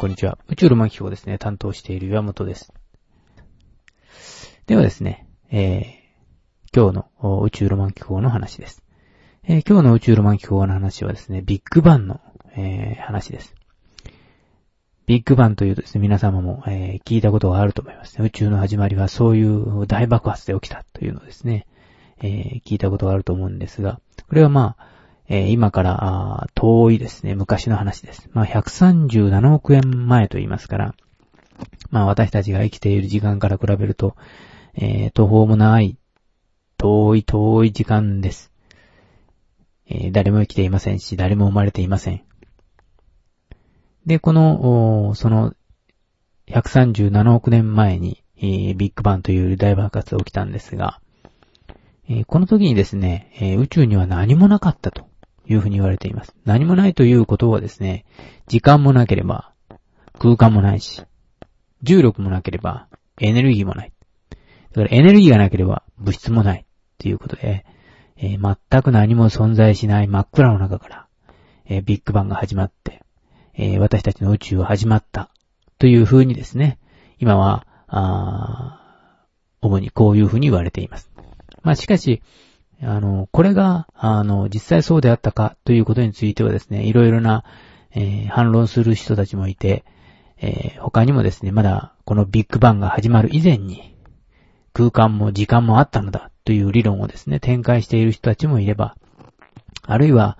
こんにちは。宇宙ロマン機構ですね、担当している岩本です。ではですね、えー今日の宇宙ロマン機構の話です。えー今日の宇宙ロマン機構の話はですね、ビッグバンの、えー話です。ビッグバンというとですね、皆様も、えー聞いたことがあると思います、ね宇宙の始まりはそういう大爆発で起きたというのですね、えー聞いたことがあると思うんですが、これはまあ、えー今から遠いですね、昔の話です。まあ、137億円前と言いますから、まあ、私たちが生きている時間から比べると、えー途方もない、遠い遠い時間です。えー誰も生きていませんし、誰も生まれていません。で、この、その、137億年前に、えービッグバンという大爆発が起きたんですが、えーこの時にですね、えー宇宙には何もなかったというふうに言われています。何もないということはですね、時間もなければ、空間もないし、重力もなければ、エネルギーもない。だからエネルギーがなければ物質もないということで、えー全く何も存在しない真っ暗の中から、えービッグバンが始まって、えー私たちの宇宙は始まったというふうにですね、今は、あ主にこういうふうに言われています。まあしかし、あの、これが、あの、実際そうであったかということについてはですね、いろいろな、えー反論する人たちもいて、えー他にもですね、まだこのビッグバンが始まる以前に、空間も時間もあったのだという理論をですね、展開している人たちもいれば、あるいは、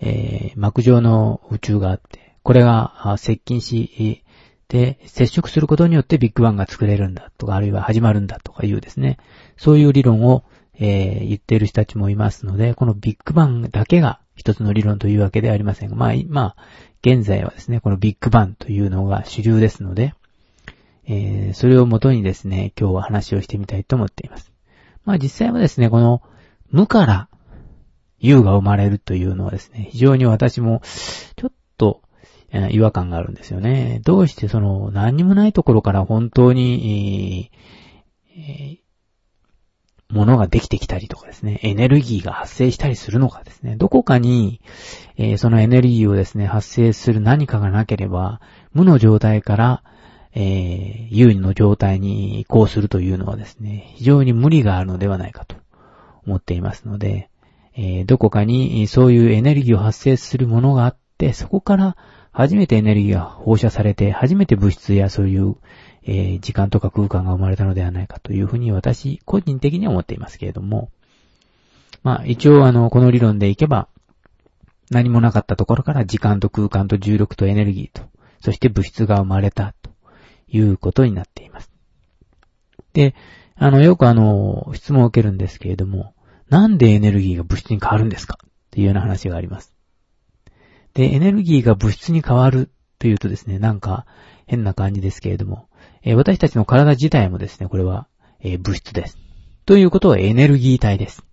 えー膜状の宇宙があって、これが接近し、で、接触することによってビッグバンが作れるんだとか、あるいは始まるんだとかいうですね、そういう理論を、えー言ってる人たちもいますので、このビッグバンだけが一つの理論というわけではありませんが、まあ、いまあ、現在はですね、このビッグバンというのが主流ですので、えーそれをもとにですね、今日は話をしてみたいと思っています。まあ実際はですね、この無から有が生まれるというのはですね、非常に私もちょっとえー違和感があるんですよね。どうしてその何にもないところから本当に、えーえーものができてきたりとかですね、エネルギーが発生したりするのかですね、どこかに、えーそのエネルギーをですね、発生する何かがなければ、無の状態から、えー、有の状態に移行するというのはですね、非常に無理があるのではないかと思っていますので、えーどこかにそういうエネルギーを発生するものがあって、そこから初めてエネルギーが放射されて、初めて物質やそういう、えー時間とか空間が生まれたのではないかというふうに私、個人的には思っていますけれども、まあ一応あの、この理論でいけば、何もなかったところから時間と空間と重力とエネルギーと、そして物質が生まれたということになっています。で、あの、よくあの、質問を受けるんですけれども、なんでエネルギーが物質に変わるんですか？っていうような話があります。で、エネルギーが物質に変わるというとですね、なんか変な感じですけれども、えー私たちの体自体もですね、これは、えー物質です。ということはエネルギー体です。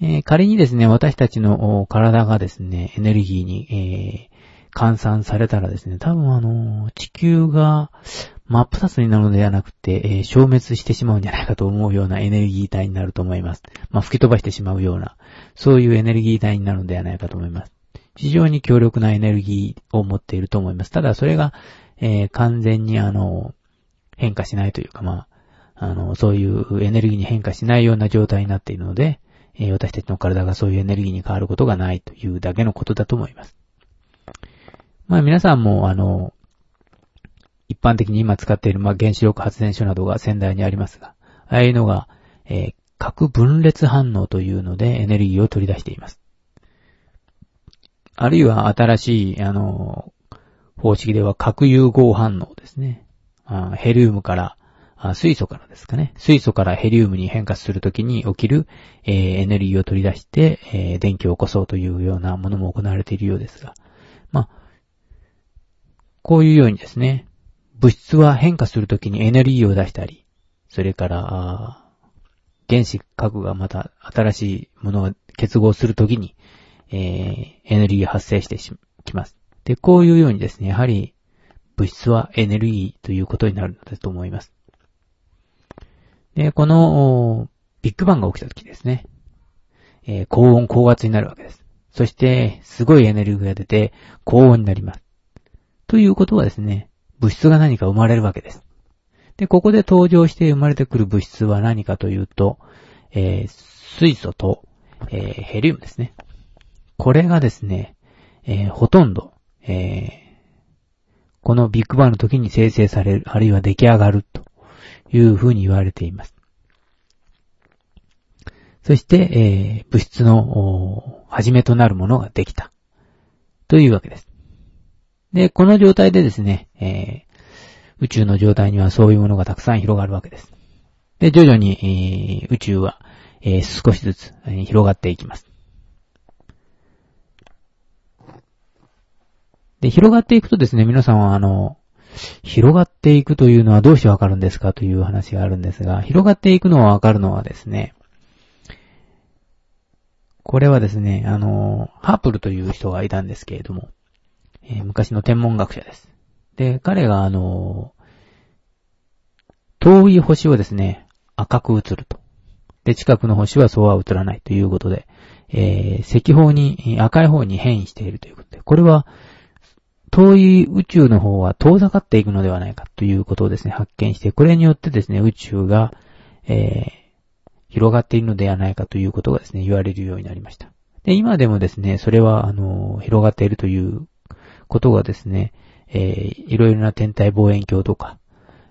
えー仮にですね、私たちの体がですね、エネルギーに、えー換算されたらですね、多分あの地球が真っ二つになるのではなくて、えー消滅してしまうんじゃないかと思うようなエネルギー体になると思います。まあ、吹き飛ばしてしまうような、そういうエネルギー体になるのではないかと思います。非常に強力なエネルギーを持っていると思います。ただ、それが、えー完全にあの、変化しないというか、まあ、あの、そういうエネルギーに変化しないような状態になっているので、えー私たちの体がそういうエネルギーに変わることがないというだけのことだと思います。まあ皆さんも、あの、一般的に今使っている、まあ原子力発電所などが仙台にありますが、ああいうのが、えー核分裂反応というのでエネルギーを取り出しています。あるいは新しい、あの、方式では核融合反応ですね。あヘリウムから、あ水素からですかね。水素からヘリウムに変化するときに起きる、えーエネルギーを取り出して、えー電気を起こそうというようなものも行われているようですが。まあ、こういうようにですね、物質は変化するときにエネルギーを出したり、それから、原子核がまた新しいものが結合するときに、えーエネルギー発生してきます。で、こういうようにですね、やはり物質はエネルギーということになるのだと思います。で、この、ビッグバンが起きたときですね、えー高温高圧になるわけです。そして、すごいエネルギーが出て、高温になります。ということはですね、物質が何か生まれるわけです。で、ここで登場して生まれてくる物質は何かというと、えー、水素と、えー、ヘリウムですね。これがですね、えー、ほとんど、えこのビッグバンの時に生成される、あるいは出来上がるというふうに言われています。そして、え物質の、始めとなるものができた。というわけです。で、この状態でですね、え宇宙の状態にはそういうものがたくさん広がるわけです。で、徐々に、えー、宇宙は、えー、少しずつ、広がっていきます。で、広がっていくとですね、皆さんはあの、広がっていくというのはどうしてわかるんですかという話があるんですが、広がっていくのはわかるのはですね、これはですね、あの、ハープルという人がいたんですけれども、えー、昔の天文学者です。で、彼があの、遠い星はですね、赤く映ると。で、近くの星はそうは映らないということで、えー、赤方に、赤い方に変異しているということで、これは、遠い宇宙の方は遠ざかっていくのではないかということをですね、発見して、これによってですね、宇宙が、えー、広がっているのではないかということがですね、言われるようになりました。で、今でもですね、それは、あの、広がっているということがですね、えー、いろいろな天体望遠鏡とか、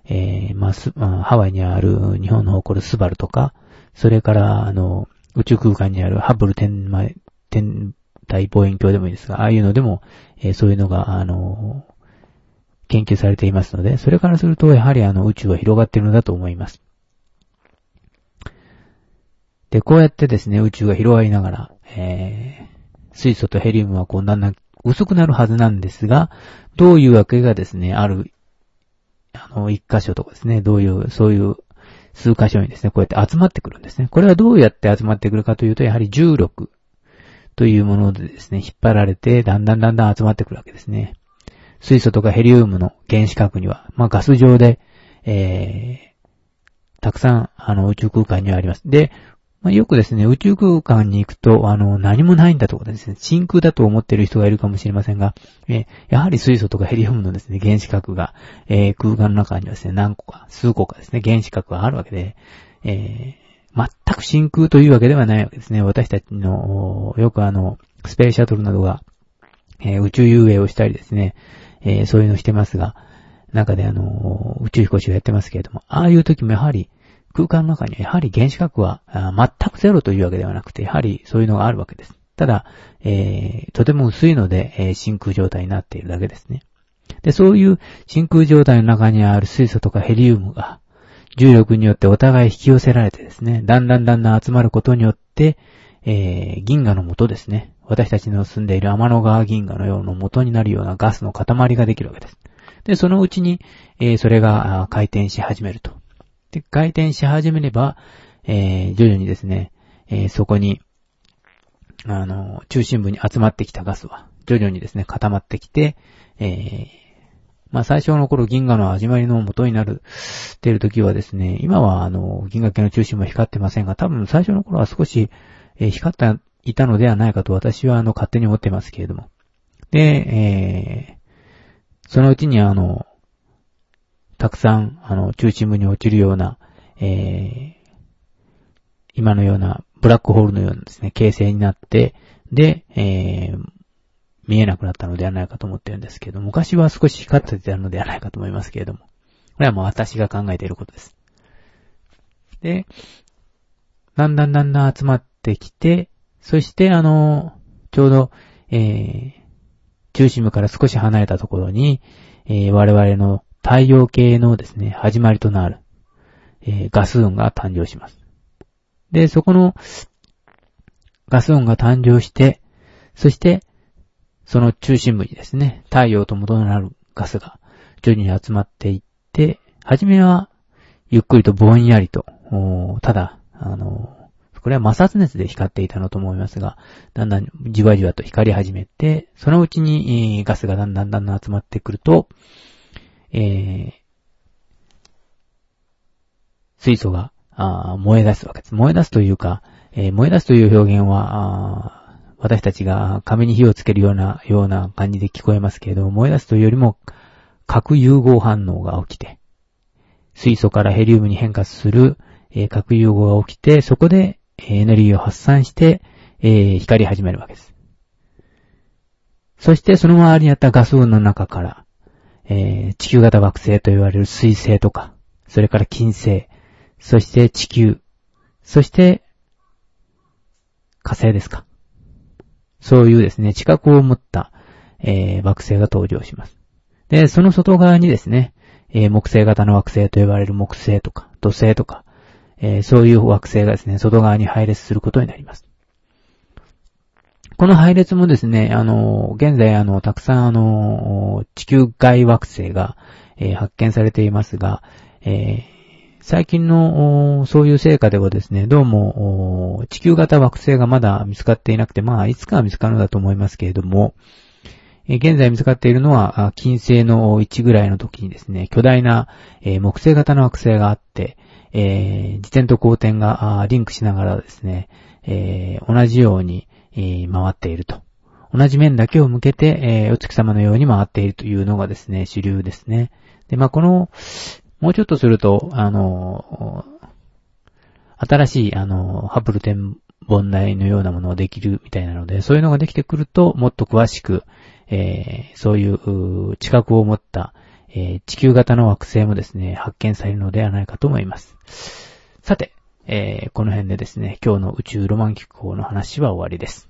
えー、まあ、す、まあ、ハワイにある日本の誇るスバルとか、それから、あの、宇宙空間にあるハブル天、天体望遠鏡でもいいですが、ああいうのでも、え、そういうのが、あの、研究されていますので、それからすると、やはりあの、宇宙は広がっているのだと思います。で、こうやってですね、宇宙が広がりながら、えー、水素とヘリウムはこうだんだん薄くなるはずなんですが、どういうわけがですね、ある、あの、一箇所とかですね、どういう、そういう数箇所にですね、こうやって集まってくるんですね。これはどうやって集まってくるかというと、やはり重力というものでですね、引っ張られて、だんだんだんだん集まってくるわけですね。水素とかヘリウムの原子核には、まあガス状で、えー、たくさん、あの、宇宙空間にはあります。で、まあ、よくですね、宇宙空間に行くと、あの、何もないんだとかですね、真空だと思っている人がいるかもしれませんが、え、やはり水素とかヘリウムのですね、原子核が、えー、空間の中にはですね、何個か、数個かですね、原子核があるわけで、えー、全く真空というわけではないわけですね。私たちの、よくあの、スペースシャトルなどが、えー、宇宙遊泳をしたりですね、えー、そういうのをしてますが、中であの、宇宙飛行士をやってますけれども、ああいう時もやはり、空間の中にはやはり原子核は全くゼロというわけではなくて、やはりそういうのがあるわけです。ただ、えー、とても薄いので、えー、真空状態になっているだけですね。で、そういう真空状態の中にある水素とかヘリウムが、重力によってお互い引き寄せられてですね、だんだんだんだん集まることによって、えー、銀河の元ですね。私たちの住んでいる天の川銀河のような元になるようなガスの塊ができるわけです。で、そのうちに、えー、それが回転し始めると。で、回転し始めれば、えー、徐々にですね、えー、そこに、あの、中心部に集まってきたガスは、徐々にですね、固まってきて、えー、まあ、最初の頃銀河の始まりの元になる、っている時はですね、今はあの、銀河系の中心部は光ってませんが、多分最初の頃は少し、えー、光っていたのではないかと私はあの、勝手に思ってますけれども。で、えー、そのうちにあの、たくさん、あの、中心部に落ちるような、えー、今のようなブラックホールのようなですね、形成になって、で、えー、見えなくなったのではないかと思ってるんですけど、昔は少し光ってたのではないかと思いますけれども、これはもう私が考えていることです。で、だんだんだんだん集まってきて、そしてあの、ちょうど、えー、中心部から少し離れたところに、えー、我々の太陽系のですね、始まりとなる、えー、ガス音が誕生します。で、そこのガス音が誕生して、そして、その中心部にですね、太陽と元となるガスが徐々に集まっていって、はじめはゆっくりとぼんやりと、ただ、あの、これは摩擦熱で光っていたのと思いますが、だんだんじわじわと光り始めて、そのうちにガスがだんだんだんだん集まってくると、えー、水素が、燃え出すわけです。燃え出すというか、えー、燃え出すという表現は、私たちが紙に火をつけるような、ような感じで聞こえますけれども、燃え出すというよりも、核融合反応が起きて、水素からヘリウムに変化する、えー、核融合が起きて、そこでエネルギーを発散して、えー、光り始めるわけです。そしてその周りにあったガス雲の中から、え、地球型惑星と言われる水星とか、それから金星、そして地球、そして火星ですか。そういうですね、地殻を持った、えー、惑星が登場します。で、その外側にですね、えー、木星型の惑星と呼ばれる木星とか、土星とか、えー、そういう惑星がですね、外側に配列することになります。この配列もですね、あの、現在あの、たくさんあの、地球外惑星が、えー、発見されていますが、え、最近のそういう成果ではですね、どうも地球型惑星がまだ見つかっていなくて、まあ、いつかは見つかるのだと思いますけれども、現在見つかっているのは、金星の1ぐらいの時にですね、巨大な、木星型の惑星があって、え自転と公転がリンクしながらですね、え同じように、え回っていると。同じ面だけを向けて、えお月様のように回っているというのがですね、主流ですね。で、まあ、この、もうちょっとすると、あの、新しい、あの、ハブル天文台のようなものができるみたいなので、そういうのができてくると、もっと詳しく、えー、そういう知覚を持った、えー、地球型の惑星もですね、発見されるのではないかと思います。さて、えー、この辺でですね、今日の宇宙ロマン機構の話は終わりです。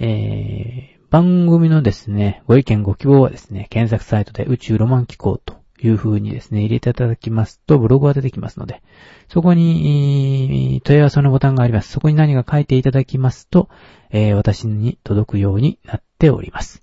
えー、番組のですね、ご意見ご希望はですね、検索サイトで宇宙ロマン機構とという風にですね、入れていただきますと、ブログが出てきますので、そこに、問い合わせのボタンがあります。そこに何か書いていただきますと、えー、私に届くようになっております。